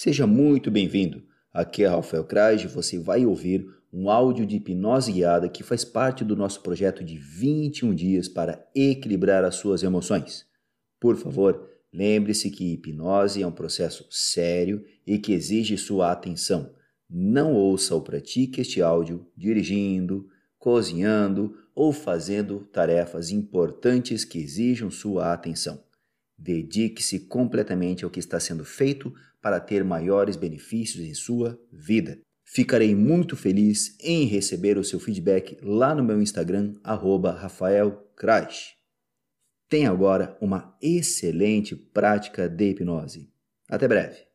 Seja muito bem-vindo. Aqui é Rafael Kraj e você vai ouvir um áudio de hipnose guiada que faz parte do nosso projeto de 21 dias para equilibrar as suas emoções. Por favor, lembre-se que hipnose é um processo sério e que exige sua atenção. Não ouça ou pratique este áudio dirigindo, cozinhando ou fazendo tarefas importantes que exijam sua atenção. Dedique-se completamente ao que está sendo feito para ter maiores benefícios em sua vida. Ficarei muito feliz em receber o seu feedback lá no meu Instagram, @rafaelcrash. Tenha agora uma excelente prática de hipnose. Até breve.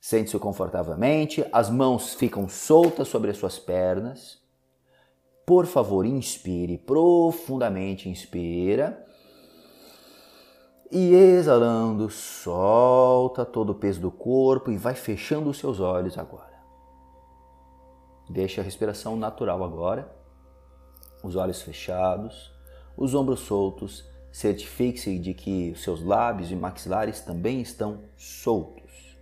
Sente-se confortavelmente, as mãos ficam soltas sobre as suas pernas. Por favor, inspire profundamente, inspira. E exalando, solta todo o peso do corpo e vai fechando os seus olhos agora. Deixe a respiração natural agora. Os olhos fechados, os ombros soltos. Certifique-se de que os seus lábios e maxilares também estão soltos.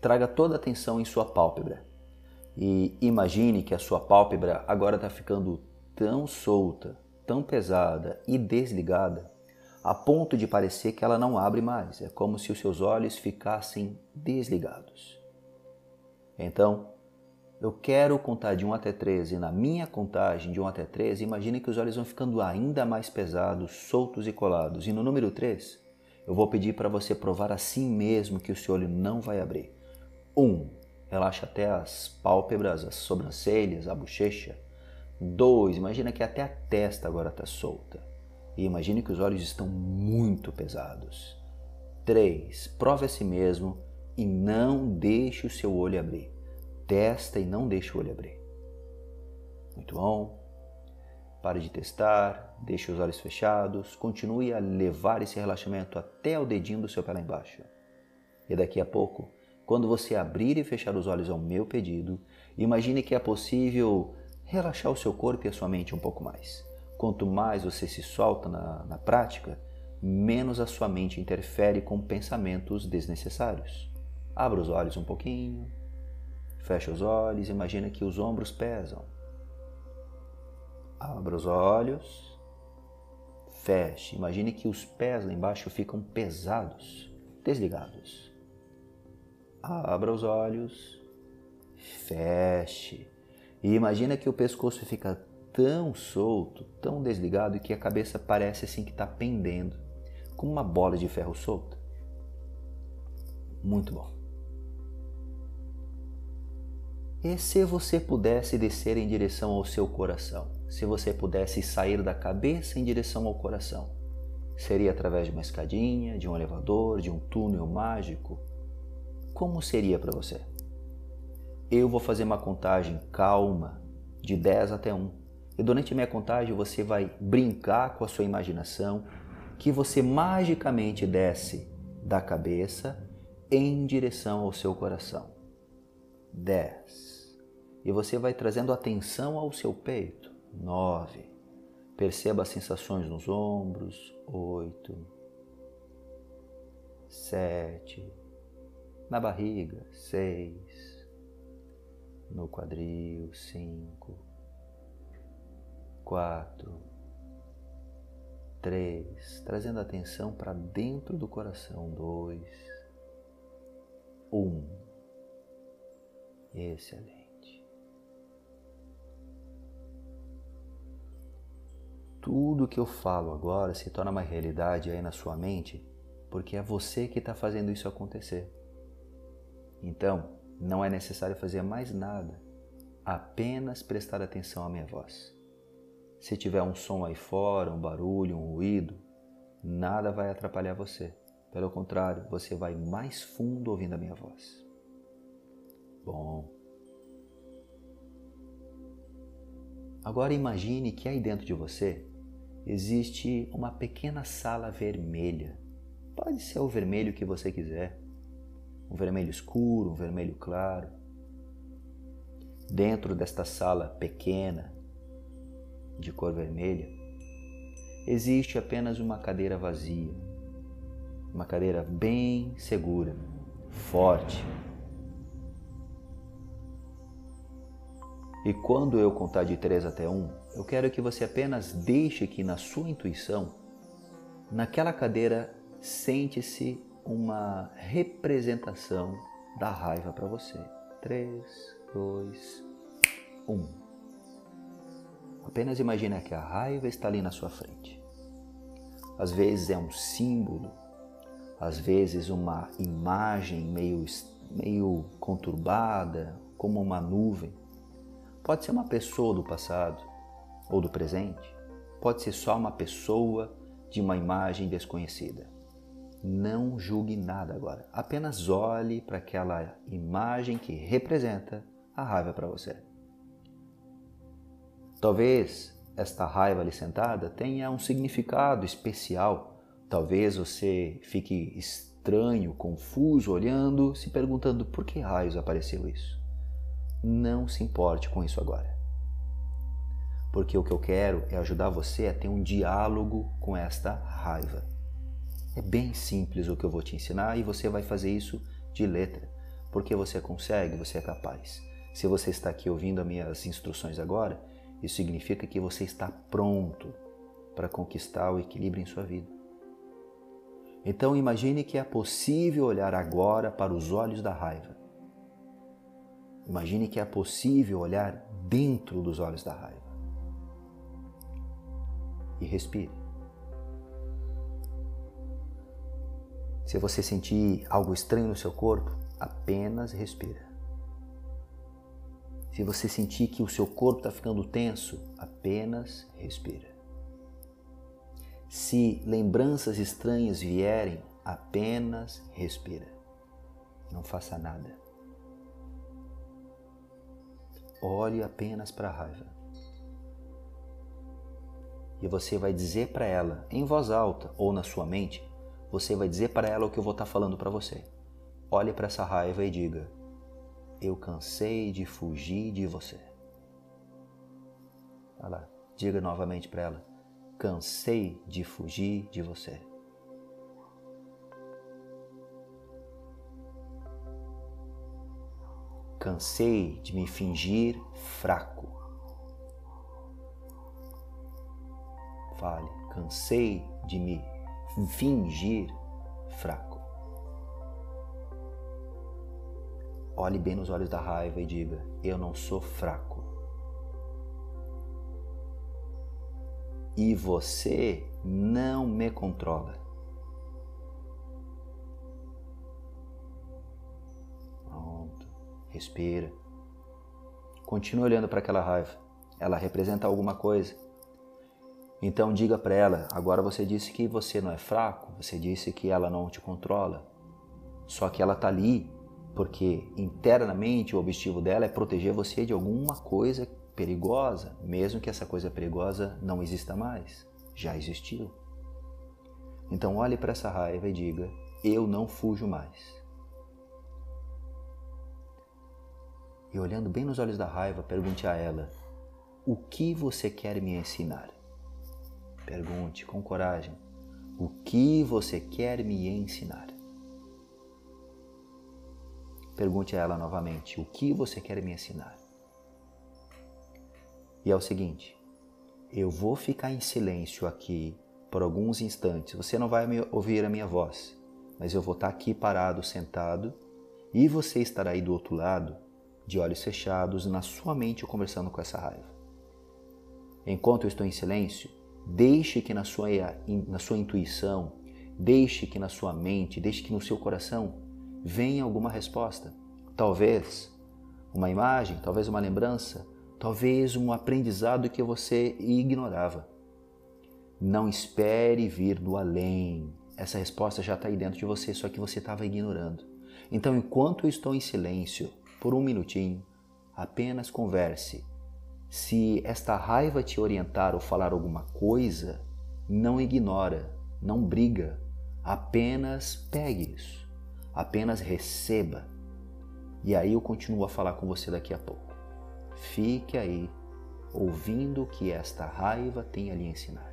Traga toda a atenção em sua pálpebra e imagine que a sua pálpebra agora está ficando tão solta, tão pesada e desligada a ponto de parecer que ela não abre mais. É como se os seus olhos ficassem desligados. Então, eu quero contar de 1 até 13 e na minha contagem de 1 até 13, imagine que os olhos vão ficando ainda mais pesados, soltos e colados. E no número 3, eu vou pedir para você provar assim mesmo que o seu olho não vai abrir. 1. Relaxa até as pálpebras, as sobrancelhas, a bochecha. 2. Imagina que até a testa agora está solta e imagine que os olhos estão muito pesados. 3. Prove a si mesmo e não deixe o seu olho abrir. Testa e não deixe o olho abrir. Muito bom. Pare de testar, deixe os olhos fechados, continue a levar esse relaxamento até o dedinho do seu pé lá embaixo. E daqui a pouco, quando você abrir e fechar os olhos ao meu pedido, imagine que é possível relaxar o seu corpo e a sua mente um pouco mais. Quanto mais você se solta na, na prática, menos a sua mente interfere com pensamentos desnecessários. Abra os olhos um pouquinho, fecha os olhos, imagina que os ombros pesam. Abra os olhos, feche, imagine que os pés lá embaixo ficam pesados, desligados. Abra os olhos, feche e imagina que o pescoço fica tão solto, tão desligado que a cabeça parece assim que está pendendo, como uma bola de ferro solta. Muito bom. E se você pudesse descer em direção ao seu coração? Se você pudesse sair da cabeça em direção ao coração? Seria através de uma escadinha, de um elevador, de um túnel mágico? Como seria para você? Eu vou fazer uma contagem calma, de 10 até 1. E durante a minha contagem você vai brincar com a sua imaginação que você magicamente desce da cabeça em direção ao seu coração. 10. E você vai trazendo atenção ao seu peito. 9. Perceba as sensações nos ombros. 8. 7. Na barriga. 6. No quadril. 5 quatro, três, trazendo atenção para dentro do coração, dois, um. Excelente. Tudo que eu falo agora se torna uma realidade aí na sua mente, porque é você que está fazendo isso acontecer. Então, não é necessário fazer mais nada, apenas prestar atenção à minha voz. Se tiver um som aí fora, um barulho, um ruído, nada vai atrapalhar você. Pelo contrário, você vai mais fundo ouvindo a minha voz. Bom. Agora imagine que aí dentro de você existe uma pequena sala vermelha. Pode ser o vermelho que você quiser. Um vermelho escuro, um vermelho claro. Dentro desta sala pequena, de cor vermelha, existe apenas uma cadeira vazia. Uma cadeira bem segura, forte. E quando eu contar de 3 até 1, eu quero que você apenas deixe que na sua intuição, naquela cadeira, sente-se uma representação da raiva para você. 3, 2, 1. Apenas imagine que a raiva está ali na sua frente. Às vezes é um símbolo, às vezes uma imagem meio, meio conturbada, como uma nuvem. Pode ser uma pessoa do passado ou do presente, pode ser só uma pessoa de uma imagem desconhecida. Não julgue nada agora, apenas olhe para aquela imagem que representa a raiva para você. Talvez esta raiva ali sentada tenha um significado especial. Talvez você fique estranho, confuso, olhando, se perguntando por que raios apareceu isso. Não se importe com isso agora. Porque o que eu quero é ajudar você a ter um diálogo com esta raiva. É bem simples o que eu vou te ensinar e você vai fazer isso de letra, porque você consegue, você é capaz. Se você está aqui ouvindo as minhas instruções agora, isso significa que você está pronto para conquistar o equilíbrio em sua vida. Então imagine que é possível olhar agora para os olhos da raiva. Imagine que é possível olhar dentro dos olhos da raiva. E respire. Se você sentir algo estranho no seu corpo, apenas respira. Se você sentir que o seu corpo está ficando tenso, apenas respira. Se lembranças estranhas vierem, apenas respira. Não faça nada. Olhe apenas para a raiva. E você vai dizer para ela, em voz alta ou na sua mente, você vai dizer para ela o que eu vou estar tá falando para você. Olhe para essa raiva e diga: eu cansei de fugir de você. Olha lá, diga novamente para ela: cansei de fugir de você. Cansei de me fingir fraco. Fale, cansei de me fingir fraco. Olhe bem nos olhos da raiva e diga: Eu não sou fraco. E você não me controla. Pronto. Respira. Continue olhando para aquela raiva. Ela representa alguma coisa. Então diga para ela: agora você disse que você não é fraco, você disse que ela não te controla. Só que ela está ali porque internamente o objetivo dela é proteger você de alguma coisa perigosa, mesmo que essa coisa perigosa não exista mais, já existiu. Então olhe para essa raiva e diga: eu não fujo mais. E olhando bem nos olhos da raiva, pergunte a ela: o que você quer me ensinar? Pergunte com coragem: o que você quer me ensinar? Pergunte a ela novamente: o que você quer me ensinar? E é o seguinte: eu vou ficar em silêncio aqui por alguns instantes. Você não vai ouvir a minha voz, mas eu vou estar aqui parado, sentado, e você estará aí do outro lado, de olhos fechados, na sua mente conversando com essa raiva. Enquanto eu estou em silêncio, deixe que na sua, na sua intuição, deixe que na sua mente, deixe que no seu coração venha alguma resposta. Talvez uma imagem, talvez uma lembrança, talvez um aprendizado que você ignorava. Não espere vir do além. Essa resposta já está aí dentro de você, só que você estava ignorando. Então, enquanto eu estou em silêncio, por um minutinho, apenas converse. Se esta raiva te orientar ou falar alguma coisa, não ignora, não briga, apenas pegue isso. Apenas receba. E aí eu continuo a falar com você daqui a pouco. Fique aí, ouvindo o que esta raiva tem a lhe ensinar.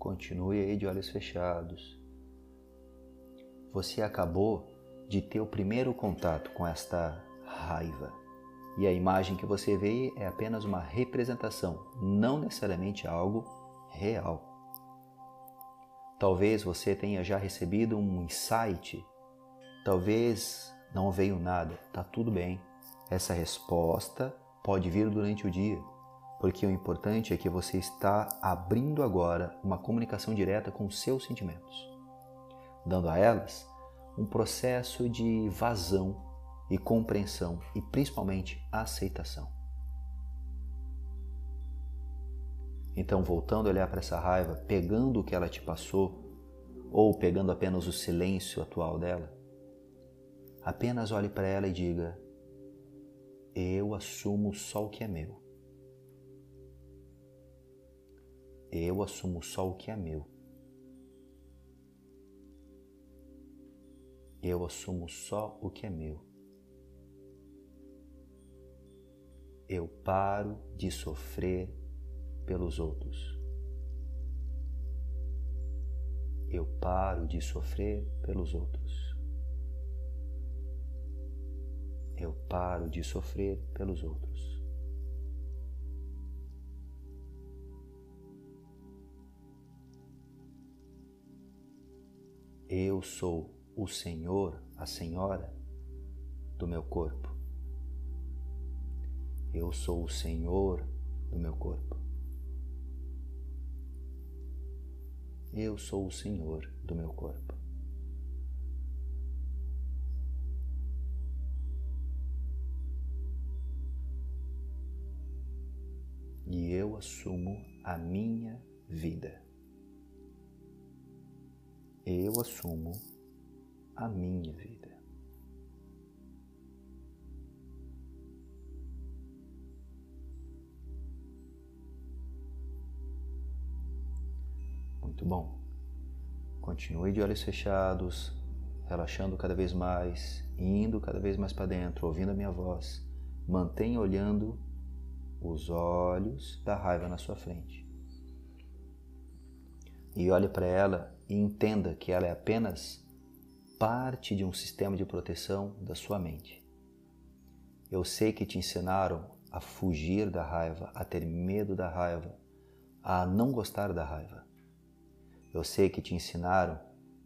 Continue aí de olhos fechados. Você acabou de ter o primeiro contato com esta raiva. E a imagem que você vê é apenas uma representação, não necessariamente algo real. Talvez você tenha já recebido um insight, talvez não veio nada, tá tudo bem. Essa resposta pode vir durante o dia, porque o importante é que você está abrindo agora uma comunicação direta com os seus sentimentos, dando a elas um processo de vazão e compreensão e principalmente aceitação. Então, voltando a olhar para essa raiva, pegando o que ela te passou, ou pegando apenas o silêncio atual dela, apenas olhe para ela e diga: Eu assumo só o que é meu. Eu assumo só o que é meu. Eu assumo só o que é meu. eu paro de sofrer pelos outros. Eu paro de sofrer pelos outros. Eu paro de sofrer pelos outros. Eu sou o Senhor, a Senhora do meu corpo. Eu sou o Senhor do meu corpo. Eu sou o Senhor do meu corpo. E eu assumo a minha vida. Eu assumo a minha vida. Muito bom. Continue de olhos fechados, relaxando cada vez mais, indo cada vez mais para dentro, ouvindo a minha voz. Mantenha olhando os olhos da raiva na sua frente. E olhe para ela e entenda que ela é apenas parte de um sistema de proteção da sua mente. Eu sei que te ensinaram a fugir da raiva, a ter medo da raiva, a não gostar da raiva. Eu sei que te ensinaram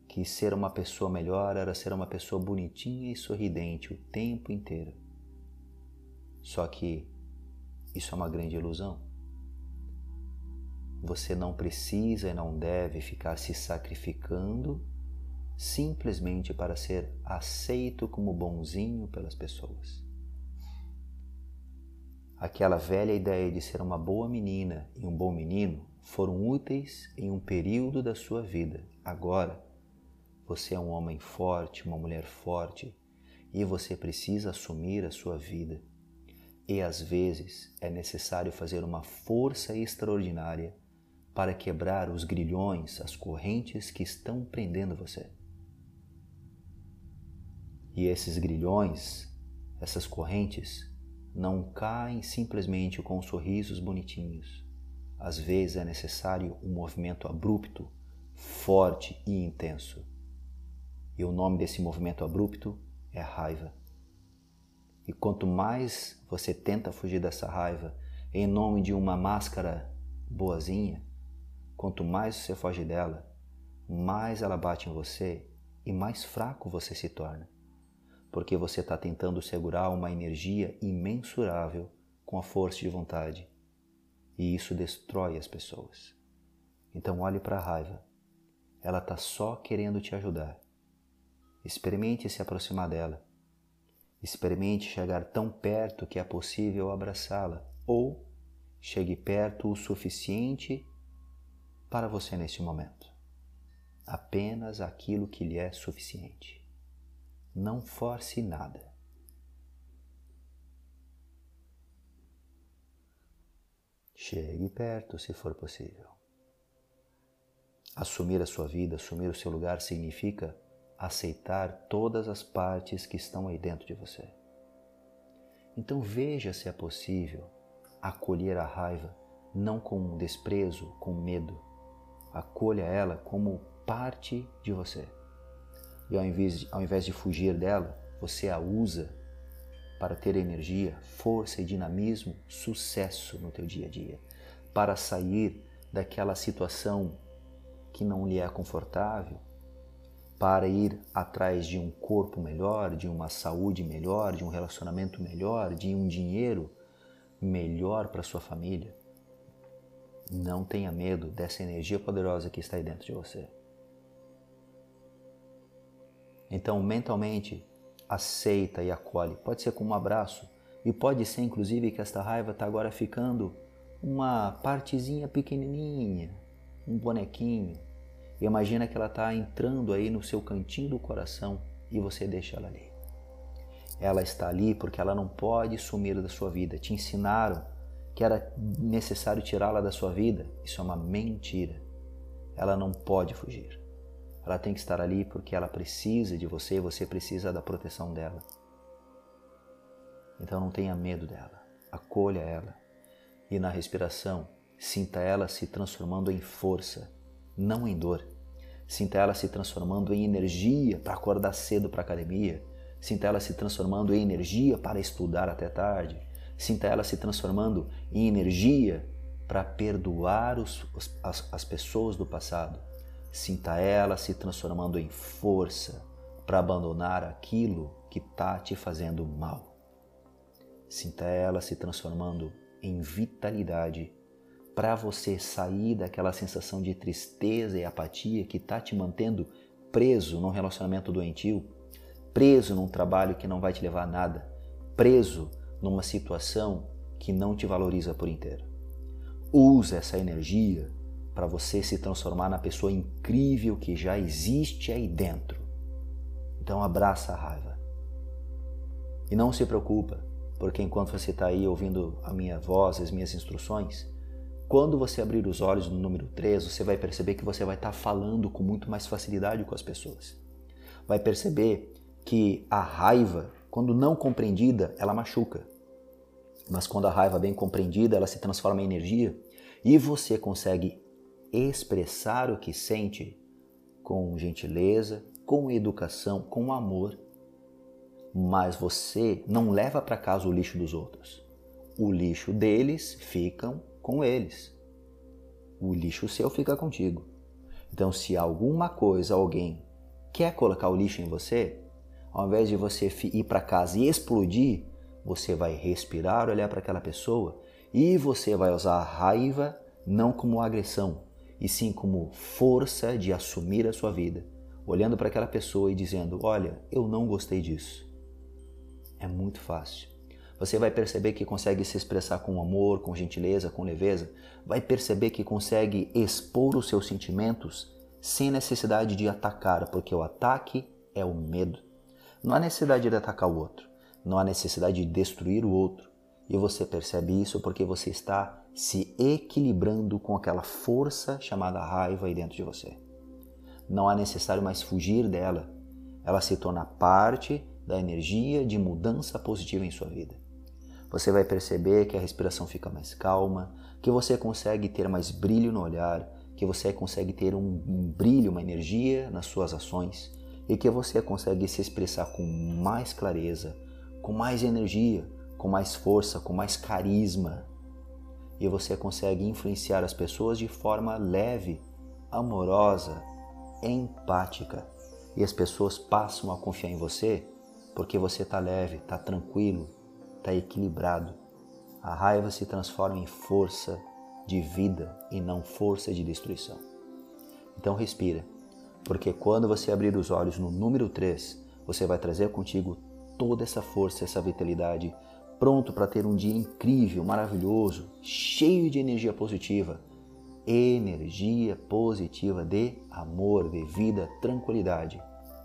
que ser uma pessoa melhor era ser uma pessoa bonitinha e sorridente o tempo inteiro. Só que isso é uma grande ilusão. Você não precisa e não deve ficar se sacrificando simplesmente para ser aceito como bonzinho pelas pessoas. Aquela velha ideia de ser uma boa menina e um bom menino foram úteis em um período da sua vida. Agora, você é um homem forte, uma mulher forte, e você precisa assumir a sua vida. E às vezes é necessário fazer uma força extraordinária para quebrar os grilhões, as correntes que estão prendendo você. E esses grilhões, essas correntes, não caem simplesmente com sorrisos bonitinhos às vezes é necessário um movimento abrupto, forte e intenso. E o nome desse movimento abrupto é raiva. E quanto mais você tenta fugir dessa raiva em nome de uma máscara boazinha, quanto mais você foge dela, mais ela bate em você e mais fraco você se torna, porque você está tentando segurar uma energia imensurável com a força de vontade e isso destrói as pessoas. Então olhe para a raiva. Ela está só querendo te ajudar. Experimente se aproximar dela. Experimente chegar tão perto que é possível abraçá-la, ou chegue perto o suficiente para você nesse momento. Apenas aquilo que lhe é suficiente. Não force nada. Chegue perto se for possível. Assumir a sua vida, assumir o seu lugar significa aceitar todas as partes que estão aí dentro de você. Então veja se é possível acolher a raiva não com desprezo, com medo. Acolha ela como parte de você. E ao invés, de, ao invés de fugir dela, você a usa para ter energia, força e dinamismo, sucesso no teu dia a dia, para sair daquela situação que não lhe é confortável, para ir atrás de um corpo melhor, de uma saúde melhor, de um relacionamento melhor, de um dinheiro melhor para sua família. Não tenha medo dessa energia poderosa que está aí dentro de você. Então, mentalmente, aceita e acolhe. Pode ser com um abraço e pode ser, inclusive, que esta raiva está agora ficando uma partezinha pequenininha, um bonequinho. E imagina que ela está entrando aí no seu cantinho do coração e você deixa ela ali. Ela está ali porque ela não pode sumir da sua vida. Te ensinaram que era necessário tirá-la da sua vida. Isso é uma mentira. Ela não pode fugir. Ela tem que estar ali porque ela precisa de você e você precisa da proteção dela. Então não tenha medo dela. Acolha ela. E na respiração, sinta ela se transformando em força, não em dor. Sinta ela se transformando em energia para acordar cedo para a academia. Sinta ela se transformando em energia para estudar até tarde. Sinta ela se transformando em energia para perdoar os, as, as pessoas do passado Sinta ela se transformando em força para abandonar aquilo que está te fazendo mal. Sinta ela se transformando em vitalidade para você sair daquela sensação de tristeza e apatia que está te mantendo preso num relacionamento doentio, preso num trabalho que não vai te levar a nada, preso numa situação que não te valoriza por inteiro. Usa essa energia para você se transformar na pessoa incrível que já existe aí dentro. Então abraça a raiva. E não se preocupa, porque enquanto você está aí ouvindo a minha voz, as minhas instruções, quando você abrir os olhos no número 3, você vai perceber que você vai estar tá falando com muito mais facilidade com as pessoas. Vai perceber que a raiva, quando não compreendida, ela machuca. Mas quando a raiva é bem compreendida, ela se transforma em energia e você consegue expressar o que sente com gentileza, com educação, com amor. Mas você não leva para casa o lixo dos outros. O lixo deles ficam com eles. O lixo seu fica contigo. Então, se alguma coisa, alguém quer colocar o lixo em você, ao invés de você ir para casa e explodir, você vai respirar, olhar para aquela pessoa e você vai usar a raiva não como agressão, e sim como força de assumir a sua vida, olhando para aquela pessoa e dizendo: Olha, eu não gostei disso. É muito fácil. Você vai perceber que consegue se expressar com amor, com gentileza, com leveza. Vai perceber que consegue expor os seus sentimentos sem necessidade de atacar, porque o ataque é o medo. Não há necessidade de atacar o outro. Não há necessidade de destruir o outro. E você percebe isso porque você está se equilibrando com aquela força chamada raiva aí dentro de você. Não há necessário mais fugir dela. Ela se torna parte da energia de mudança positiva em sua vida. Você vai perceber que a respiração fica mais calma, que você consegue ter mais brilho no olhar, que você consegue ter um, um brilho, uma energia nas suas ações e que você consegue se expressar com mais clareza, com mais energia, com mais força, com mais carisma, e você consegue influenciar as pessoas de forma leve, amorosa, empática. E as pessoas passam a confiar em você porque você está leve, está tranquilo, está equilibrado. A raiva se transforma em força de vida e não força de destruição. Então respira, porque quando você abrir os olhos no número 3, você vai trazer contigo toda essa força, essa vitalidade, pronto para ter um dia incrível, maravilhoso, cheio de energia positiva. Energia positiva de amor, de vida, tranquilidade.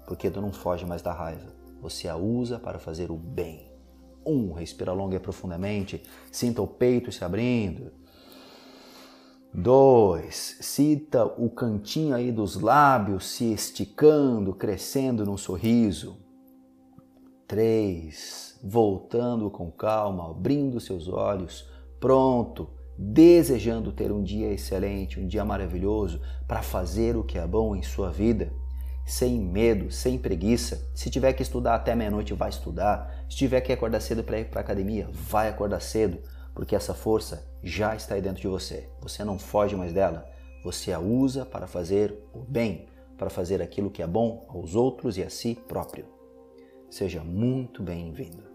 Porque tu não foge mais da raiva, você a usa para fazer o bem. Um, respira longa e profundamente, sinta o peito se abrindo. Dois, sinta o cantinho aí dos lábios se esticando, crescendo num sorriso. Três, voltando com calma, abrindo seus olhos, pronto, desejando ter um dia excelente, um dia maravilhoso, para fazer o que é bom em sua vida, sem medo, sem preguiça. Se tiver que estudar até meia-noite, vai estudar. Se tiver que acordar cedo para ir para academia, vai acordar cedo, porque essa força já está aí dentro de você. Você não foge mais dela. Você a usa para fazer o bem, para fazer aquilo que é bom aos outros e a si próprio. Seja muito bem-vindo.